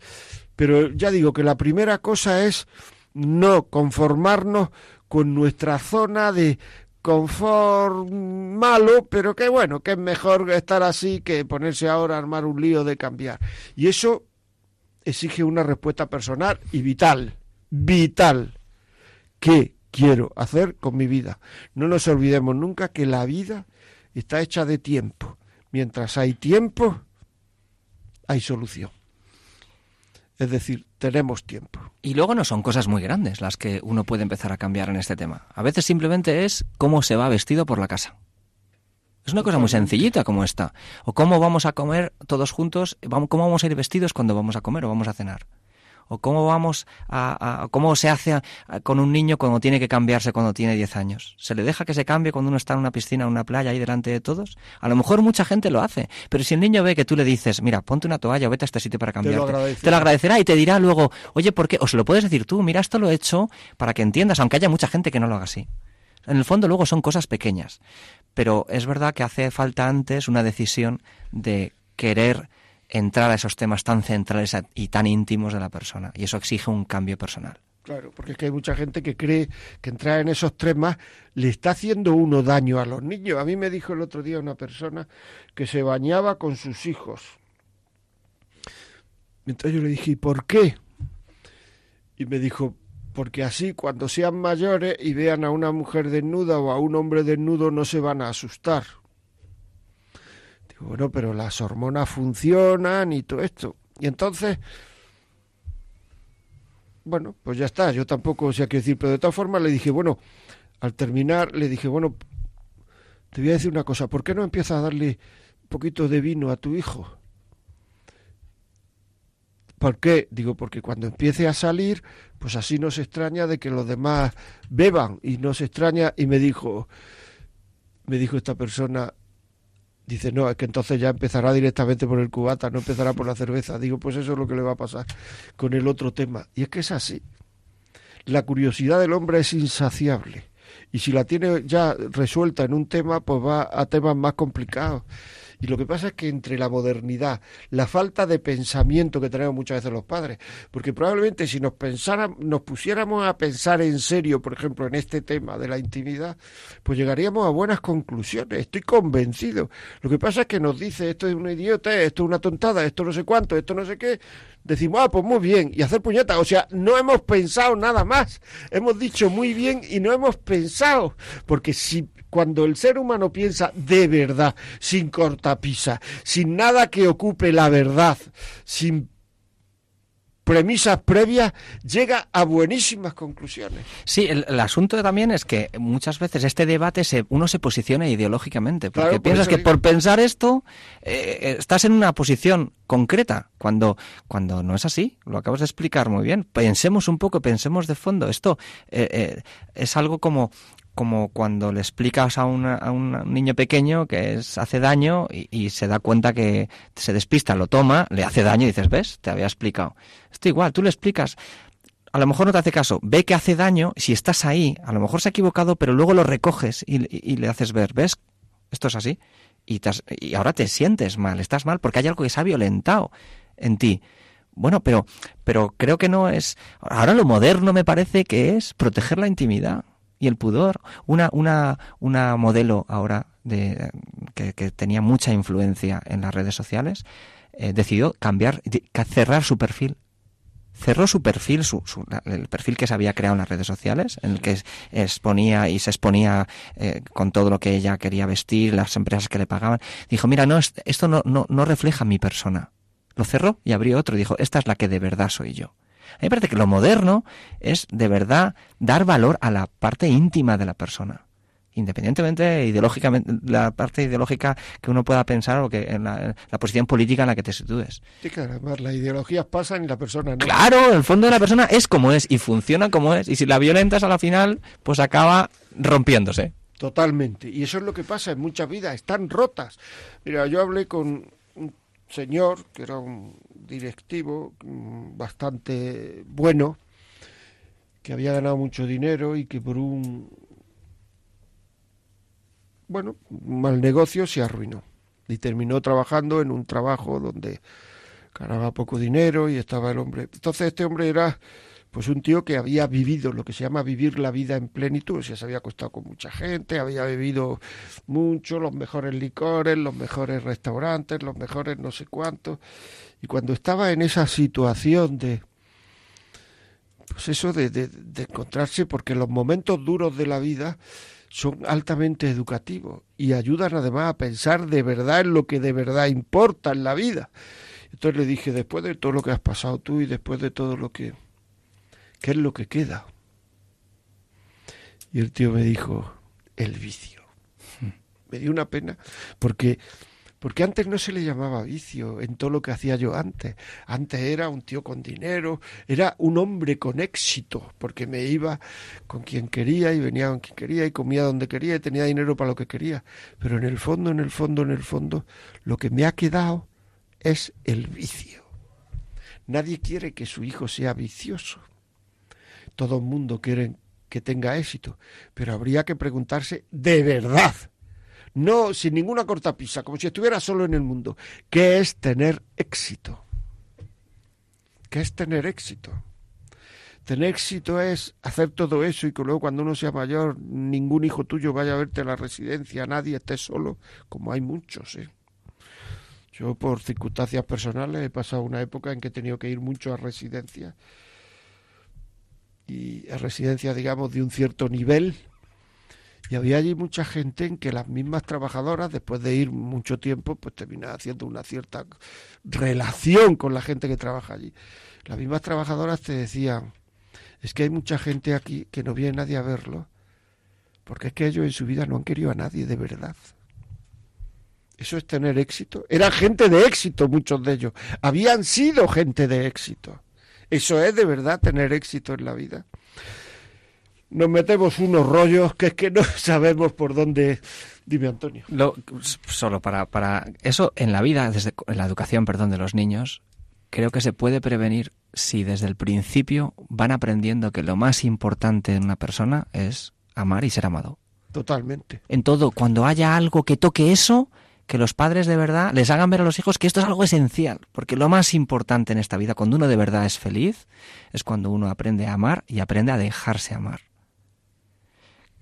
pero ya digo que la primera cosa es no conformarnos con nuestra zona de confort malo, pero que bueno, que es mejor estar así que ponerse ahora a armar un lío de cambiar. Y eso exige una respuesta personal y vital, vital. ¿Qué quiero hacer con mi vida? No nos olvidemos nunca que la vida está hecha de tiempo. Mientras hay tiempo, hay solución. Es decir, tenemos tiempo. Y luego no son cosas muy grandes las que uno puede empezar a cambiar en este tema. A veces simplemente es cómo se va vestido por la casa. Es una cosa muy sencillita como esta. O cómo vamos a comer todos juntos, cómo vamos a ir vestidos cuando vamos a comer o vamos a cenar o cómo vamos a, cómo se hace con un niño cuando tiene que cambiarse cuando tiene 10 años. ¿Se le deja que se cambie cuando uno está en una piscina o una playa ahí delante de todos? A lo mejor mucha gente lo hace, pero si el niño ve que tú le dices, mira, ponte una toalla o vete a este sitio para cambiarte, te lo, agradecerá y te dirá luego, oye, ¿por qué? O se lo puedes decir tú, mira, esto lo he hecho para que entiendas, aunque haya mucha gente que no lo haga así. En el fondo luego son cosas pequeñas, pero es verdad que hace falta antes una decisión de querer entrar a esos temas tan centrales y tan íntimos de la persona. Y eso exige un cambio personal. Claro, porque es que hay mucha gente que cree que entrar en esos temas le está haciendo uno daño a los niños. A mí me dijo el otro día una persona que se bañaba con sus hijos. Entonces yo le dije, ¿y por qué? Y me dijo, porque así cuando sean mayores y vean a una mujer desnuda o a un hombre desnudo no se van a asustar bueno, pero las hormonas funcionan y todo esto. Y entonces, bueno, pues ya está, yo tampoco sé qué decir, pero de todas formas le dije, bueno, al terminar le dije, bueno, te voy a decir una cosa, ¿por qué no empiezas a darle un poquito de vino a tu hijo? ¿Por qué? Digo, porque cuando empiece a salir, pues así no se extraña de que los demás beban y no se extraña y me dijo, me dijo esta persona, Dice, no, es que entonces ya empezará directamente por el cubata, no empezará por la cerveza. Digo, pues eso es lo que le va a pasar con el otro tema. Y es que es así. La curiosidad del hombre es insaciable. Y si la tiene ya resuelta en un tema, pues va a temas más complicados. Y lo que pasa es que entre la modernidad, la falta de pensamiento que tenemos muchas veces los padres, porque probablemente si nos pensáramos, nos pusiéramos a pensar en serio, por ejemplo, en este tema de la intimidad, pues llegaríamos a buenas conclusiones. Estoy convencido. Lo que pasa es que nos dice esto es un idiota, esto es una tontada, esto no sé cuánto, esto no sé qué. Decimos, ah, pues muy bien, y hacer puñetas. O sea, no hemos pensado nada más. Hemos dicho muy bien y no hemos pensado. Porque si cuando el ser humano piensa de verdad, sin cortapisa, sin nada que ocupe la verdad, sin premisas previas, llega a buenísimas conclusiones. Sí, el, asunto también es que muchas veces este debate se, uno se posiciona ideológicamente, porque piensas que por pensar esto eh, eh, estás en una posición concreta, cuando, cuando no es así, lo acabas de explicar muy bien. Pensemos un poco, pensemos de fondo. Esto eh, es algo como como cuando le explicas a, a un niño pequeño que es, hace daño y, se da cuenta que se despista, lo toma, le hace daño y dices, ¿ves? Te había explicado. Esto igual, tú le explicas, a lo mejor no te hace caso, ve que hace daño, si estás ahí, a lo mejor se ha equivocado, pero luego lo recoges y, y le haces ver, ¿ves? Esto es así. y, y ahora te sientes mal, estás mal porque hay algo que se ha violentado en ti. Bueno, pero, pero creo que no es. Ahora lo moderno me parece que es proteger la intimidad y el pudor. Una, una, una modelo ahora de, que, tenía mucha influencia en las redes sociales eh, decidió cambiar, cerrar su perfil cerró su perfil, su, el perfil que se había creado en las redes sociales, en el que exponía y se exponía eh, con todo lo que ella quería vestir, las empresas que le pagaban. Dijo, mira, no, esto no, no, no refleja mi persona. Lo cerró y abrió otro dijo, esta es la que de verdad soy yo. A mí me parece que lo moderno es de verdad dar valor a la parte íntima de la persona independientemente ideológicamente la parte ideológica que uno pueda pensar o que en la, posición política en la que te sitúes. Sí, claro, además las ideologías pasan y la persona no. Claro, el fondo de la persona es como es y funciona como es y si la violentas a la final, pues acaba rompiéndose. Totalmente. Y eso es lo que pasa en muchas vidas, están rotas. Mira, yo hablé con un señor que era un directivo mm, bastante bueno, que había ganado mucho dinero y que por un bueno, mal negocio se arruinó. Y terminó trabajando en un trabajo donde ganaba poco dinero y estaba el hombre. Entonces este hombre era pues un tío que había vivido lo que se llama vivir la vida en plenitud, o sea, se había acostado con mucha gente, había bebido mucho, los mejores licores, los mejores restaurantes, los mejores no sé cuántos, y cuando estaba en esa situación de, pues eso de, de, de encontrarse, porque los momentos duros de la vida son altamente educativos y ayudan además a pensar de verdad en lo que de verdad importa en la vida. Entonces le dije, después de todo lo que has pasado tú y después de todo lo que... ¿Qué es lo que queda? Y el tío me dijo, el vicio. Hmm. Me dio una pena porque porque antes no se le llamaba vicio en todo lo que hacía yo antes. Antes era un tío con dinero, era un hombre con éxito, porque me iba con quien quería y venía con quien quería y comía donde quería y tenía dinero para lo que quería. Pero en el fondo, en el fondo, en el fondo, lo que me ha quedado es el vicio. Nadie quiere que su hijo sea vicioso. Todo el mundo quiere que tenga éxito, pero habría que preguntarse de verdad no sin ninguna cortapisa, como si estuviera solo en el mundo. ¿Qué es tener éxito? ¿Qué es tener éxito? Tener éxito es hacer todo eso y que luego cuando uno sea mayor ningún hijo tuyo vaya a verte a la residencia, nadie esté solo, como hay muchos. ¿eh? Yo por circunstancias personales he pasado una época en que he tenido que ir mucho a residencias y a residencias, digamos, de un cierto nivel y había allí mucha gente en que las mismas trabajadoras, después de ir mucho tiempo, pues terminan haciendo una cierta relación con la gente que trabaja allí. Las mismas trabajadoras te decían, es que hay mucha gente aquí que no viene nadie a verlo, porque es que ellos en su vida no han querido a nadie de verdad. Eso es tener éxito. Eran gente de éxito muchos de ellos. Habían sido gente de éxito. Eso es de verdad tener éxito en la vida nos metemos unos rollos que es que no sabemos por dónde. Dime, Antonio. solo para, para eso en la vida, desde en la educación, perdón, de los niños, creo que se puede prevenir si desde el principio van aprendiendo que lo más importante en una persona es amar y ser amado. Totalmente. En todo, cuando haya algo que toque eso, que los padres de verdad les hagan ver a los hijos que esto es algo esencial, porque lo más importante en esta vida, cuando uno de verdad es feliz, es cuando uno aprende a amar y aprende a dejarse amar.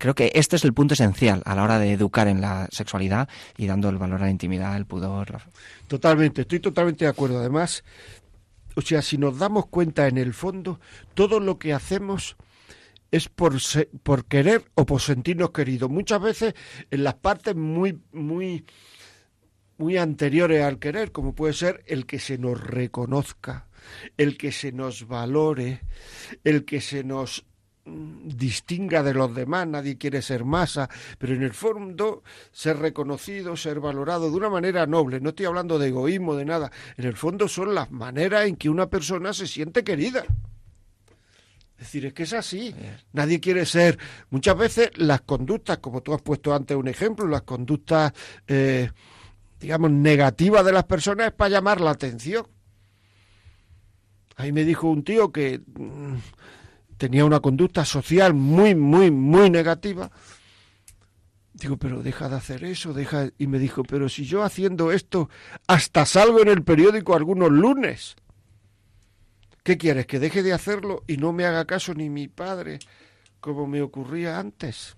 Creo que este es el punto esencial a la hora de educar en la sexualidad y dando el valor a la intimidad, el pudor. Totalmente, estoy totalmente de acuerdo. Además, o sea, si nos damos cuenta en el fondo, todo lo que hacemos es por, por querer o por sentirnos queridos. Muchas veces en las partes muy, muy, muy anteriores al querer, como puede ser el que se nos reconozca, el que se nos valore, el que se nos distinga de los demás, nadie quiere ser masa, pero en el fondo ser reconocido, ser valorado de una manera noble, no estoy hablando de egoísmo, de nada, en el fondo son las maneras en que una persona se siente querida. Es decir, es que es así. Nadie quiere ser. Muchas veces las conductas, como tú has puesto antes un ejemplo, las conductas, eh, digamos, negativas de las personas es para llamar la atención. Ahí me dijo un tío que mm, tenía una conducta social muy, muy, muy negativa. Digo, pero deja de hacer eso, deja... Y me dijo, pero si yo haciendo esto hasta salgo en el periódico algunos lunes. ¿Qué quieres? ¿Que deje de hacerlo y no me haga caso ni mi padre como me ocurría antes?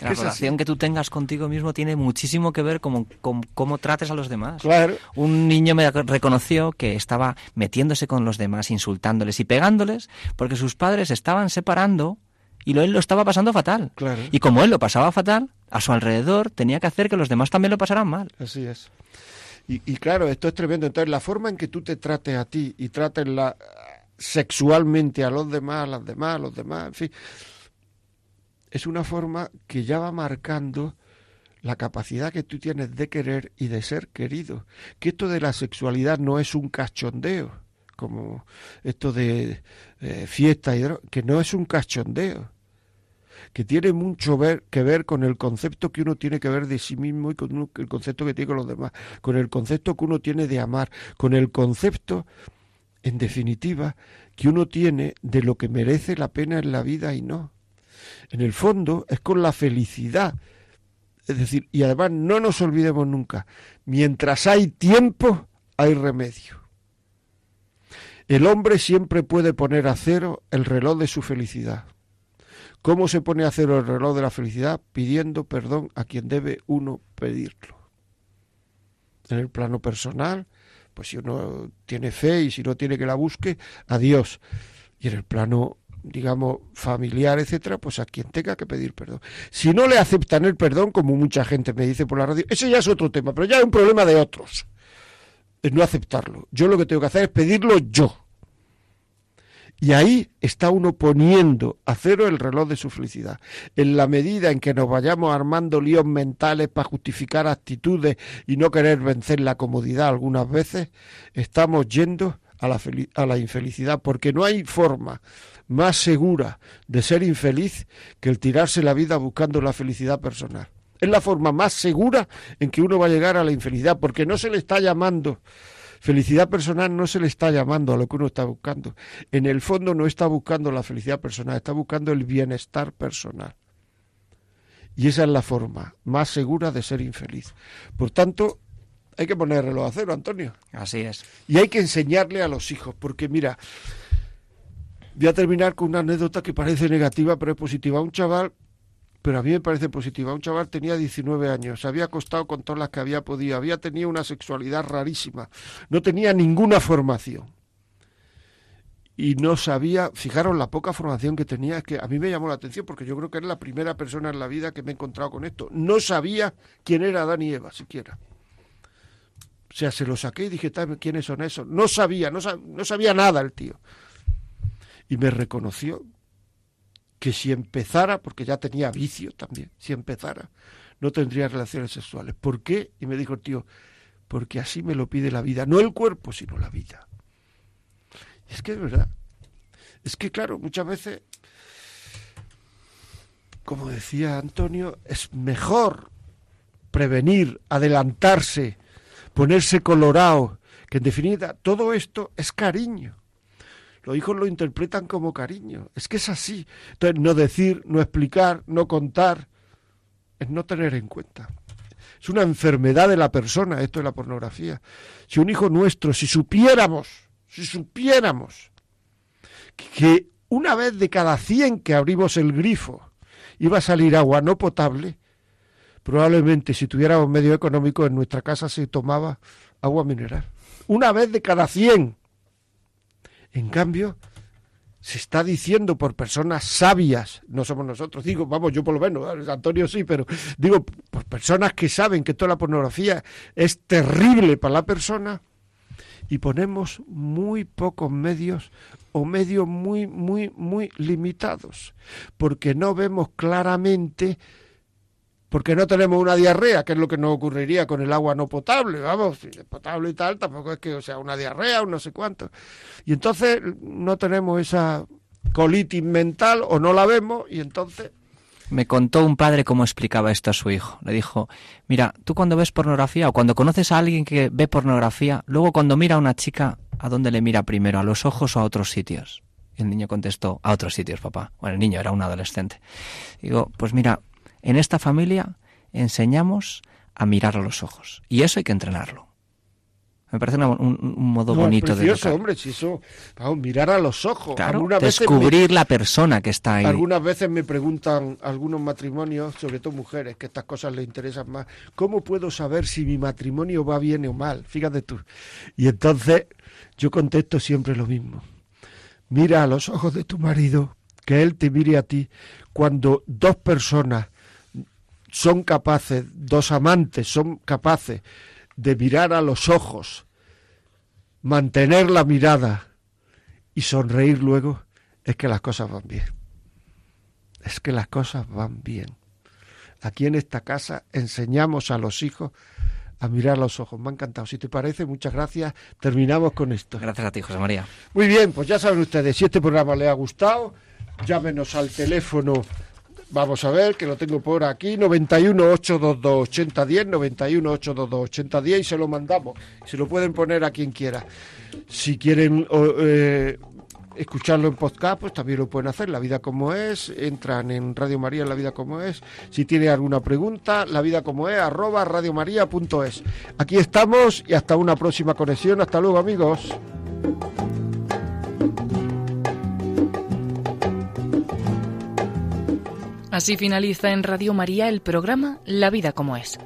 La relación que tú tengas contigo mismo tiene muchísimo que ver con, cómo trates a los demás. Claro. Un niño me reconoció que estaba metiéndose con los demás, insultándoles y pegándoles, porque sus padres estaban separando y él lo estaba pasando fatal. Claro. Y como él lo pasaba fatal, a su alrededor tenía que hacer que los demás también lo pasaran mal. Así es. Y, y claro, esto es tremendo. Entonces, la forma en que tú te trates a ti y trates la, sexualmente a los demás, a las demás, a los demás, en fin, es una forma que ya va marcando la capacidad que tú tienes de querer y de ser querido. Que esto de la sexualidad no es un cachondeo, como esto de eh, fiesta y que no es un cachondeo, que tiene mucho ver, que ver con el concepto que uno tiene que ver de sí mismo y con el concepto que tiene con los demás, con el concepto que uno tiene de amar, con el concepto, en definitiva, que uno tiene de lo que merece la pena en la vida y no en el fondo es con la felicidad. Es decir, y además no nos olvidemos nunca, mientras hay tiempo, hay remedio. El hombre siempre puede poner a cero el reloj de su felicidad. ¿Cómo se pone a cero el reloj de la felicidad? Pidiendo perdón a quien debe uno pedirlo. En el plano personal, pues si uno tiene fe y si no tiene que la busque, a Dios. Y en el plano digamos, familiar, etcétera, pues a quien tenga que pedir perdón. Si no le aceptan el perdón, como mucha gente me dice por la radio, ese ya es otro tema, pero ya es un problema de otros. Es no aceptarlo. Yo lo que tengo que hacer es pedirlo yo. Y ahí está uno poniendo a cero el reloj de su felicidad. En la medida en que nos vayamos armando líos mentales para justificar actitudes y no querer vencer la comodidad algunas veces, estamos yendo a la, a la infelicidad, porque no hay forma más segura de ser infeliz que el tirarse la vida buscando la felicidad personal. Es la forma más segura en que uno va a llegar a la infelicidad, porque no se le está llamando felicidad personal, no se le está llamando a lo que uno está buscando. En el fondo no está buscando la felicidad personal, está buscando el bienestar personal. Y esa es la forma más segura de ser infeliz. Por tanto, hay que poner reloj a cero, Antonio. Así es. Y hay que enseñarle a los hijos, porque mira, Voy a terminar con una anécdota que parece negativa, pero es positiva. Un chaval, pero a mí me parece positiva. Un chaval tenía 19 años, se había acostado con todas las que había podido, había tenido una sexualidad rarísima, no tenía ninguna formación. Y no sabía, fijaros la poca formación que tenía, es que a mí me llamó la atención porque yo creo que era la primera persona en la vida que me he encontrado con esto. No sabía quién era Adán y Eva, siquiera. O sea, se lo saqué y dije, ¿quiénes son esos? No sabía, no, no sabía nada el tío y me reconoció que si empezara, porque ya tenía vicio también, si empezara, no tendría relaciones sexuales. ¿Por qué? Y me dijo el tío, porque así me lo pide la vida, no el cuerpo, sino la vida. Y es que es verdad. Es que, claro, muchas veces, como decía Antonio, es mejor prevenir, adelantarse, ponerse colorado, que en definitiva todo esto es cariño. Los hijos lo interpretan como cariño. Es que es así. Entonces, no decir, no explicar, no contar, es no tener en cuenta. Es una enfermedad de la persona, esto de la pornografía. Si un hijo nuestro, si supiéramos, si supiéramos que una vez de cada 100 que abrimos el grifo iba a salir agua no potable, probablemente si tuviéramos medio económico en nuestra casa se tomaba agua mineral. Una vez de cada 100. En cambio, se está diciendo por personas sabias, no somos nosotros, digo, vamos, yo por lo menos, Antonio sí, pero digo, por personas que saben que toda la pornografía es terrible para la persona, y ponemos muy pocos medios o medios muy, muy, muy limitados, porque no vemos claramente porque no tenemos una diarrea, que es lo que nos ocurriría con el agua no potable, vamos, si es potable y tal, tampoco es que o sea una diarrea o no sé cuánto. Y entonces no tenemos esa colitis mental o no la vemos y entonces... Me contó un padre cómo explicaba esto a su hijo. Le dijo, mira, tú cuando ves pornografía o cuando conoces a alguien que ve pornografía, luego cuando mira a una chica, ¿a dónde le mira primero? ¿A los ojos o a otros sitios? Y el niño contestó, a otros sitios, papá. Bueno, el niño era un adolescente. Digo, pues mira, en esta familia enseñamos a mirar a los ojos. Y eso hay que entrenarlo. Me parece un, modo bonito de educar. hombre, si eso, mirar a los ojos. Claro, descubrir la persona que está ahí. Algunas veces me preguntan algunos matrimonios, sobre todo mujeres, que estas cosas les interesan más, ¿cómo puedo saber si mi matrimonio va bien o mal? Fíjate tú. Y entonces yo contesto siempre lo mismo. Mira a los ojos de tu marido, que él te mire a ti, cuando dos personas son capaces, dos amantes son capaces de mirar a los ojos, mantener la mirada y sonreír luego, es que las cosas van bien. Es que las cosas van bien. Aquí en esta casa enseñamos a los hijos a mirar a los ojos. Me ha encantado. Si te parece, muchas gracias. Terminamos con esto. Gracias a ti, José María. Muy bien, pues ya saben ustedes, si este programa les ha gustado, llámenos al teléfono Vamos a ver, que lo tengo por aquí, 91 822 8010, 91 822 8010 y se lo mandamos. Se lo pueden poner a quien quiera. Si quieren eh, escucharlo en podcast, pues también lo pueden hacer. La vida como es, entran en Radio María, La vida como es. Si tiene alguna pregunta, la vida como es, arroba radiomaria.es. Aquí estamos y hasta una próxima conexión. Hasta luego, amigos. Así finaliza en Radio María el programa La vida como es.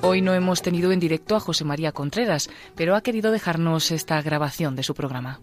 Hoy no hemos tenido en directo a José María Contreras, pero ha querido dejarnos esta grabación de su programa.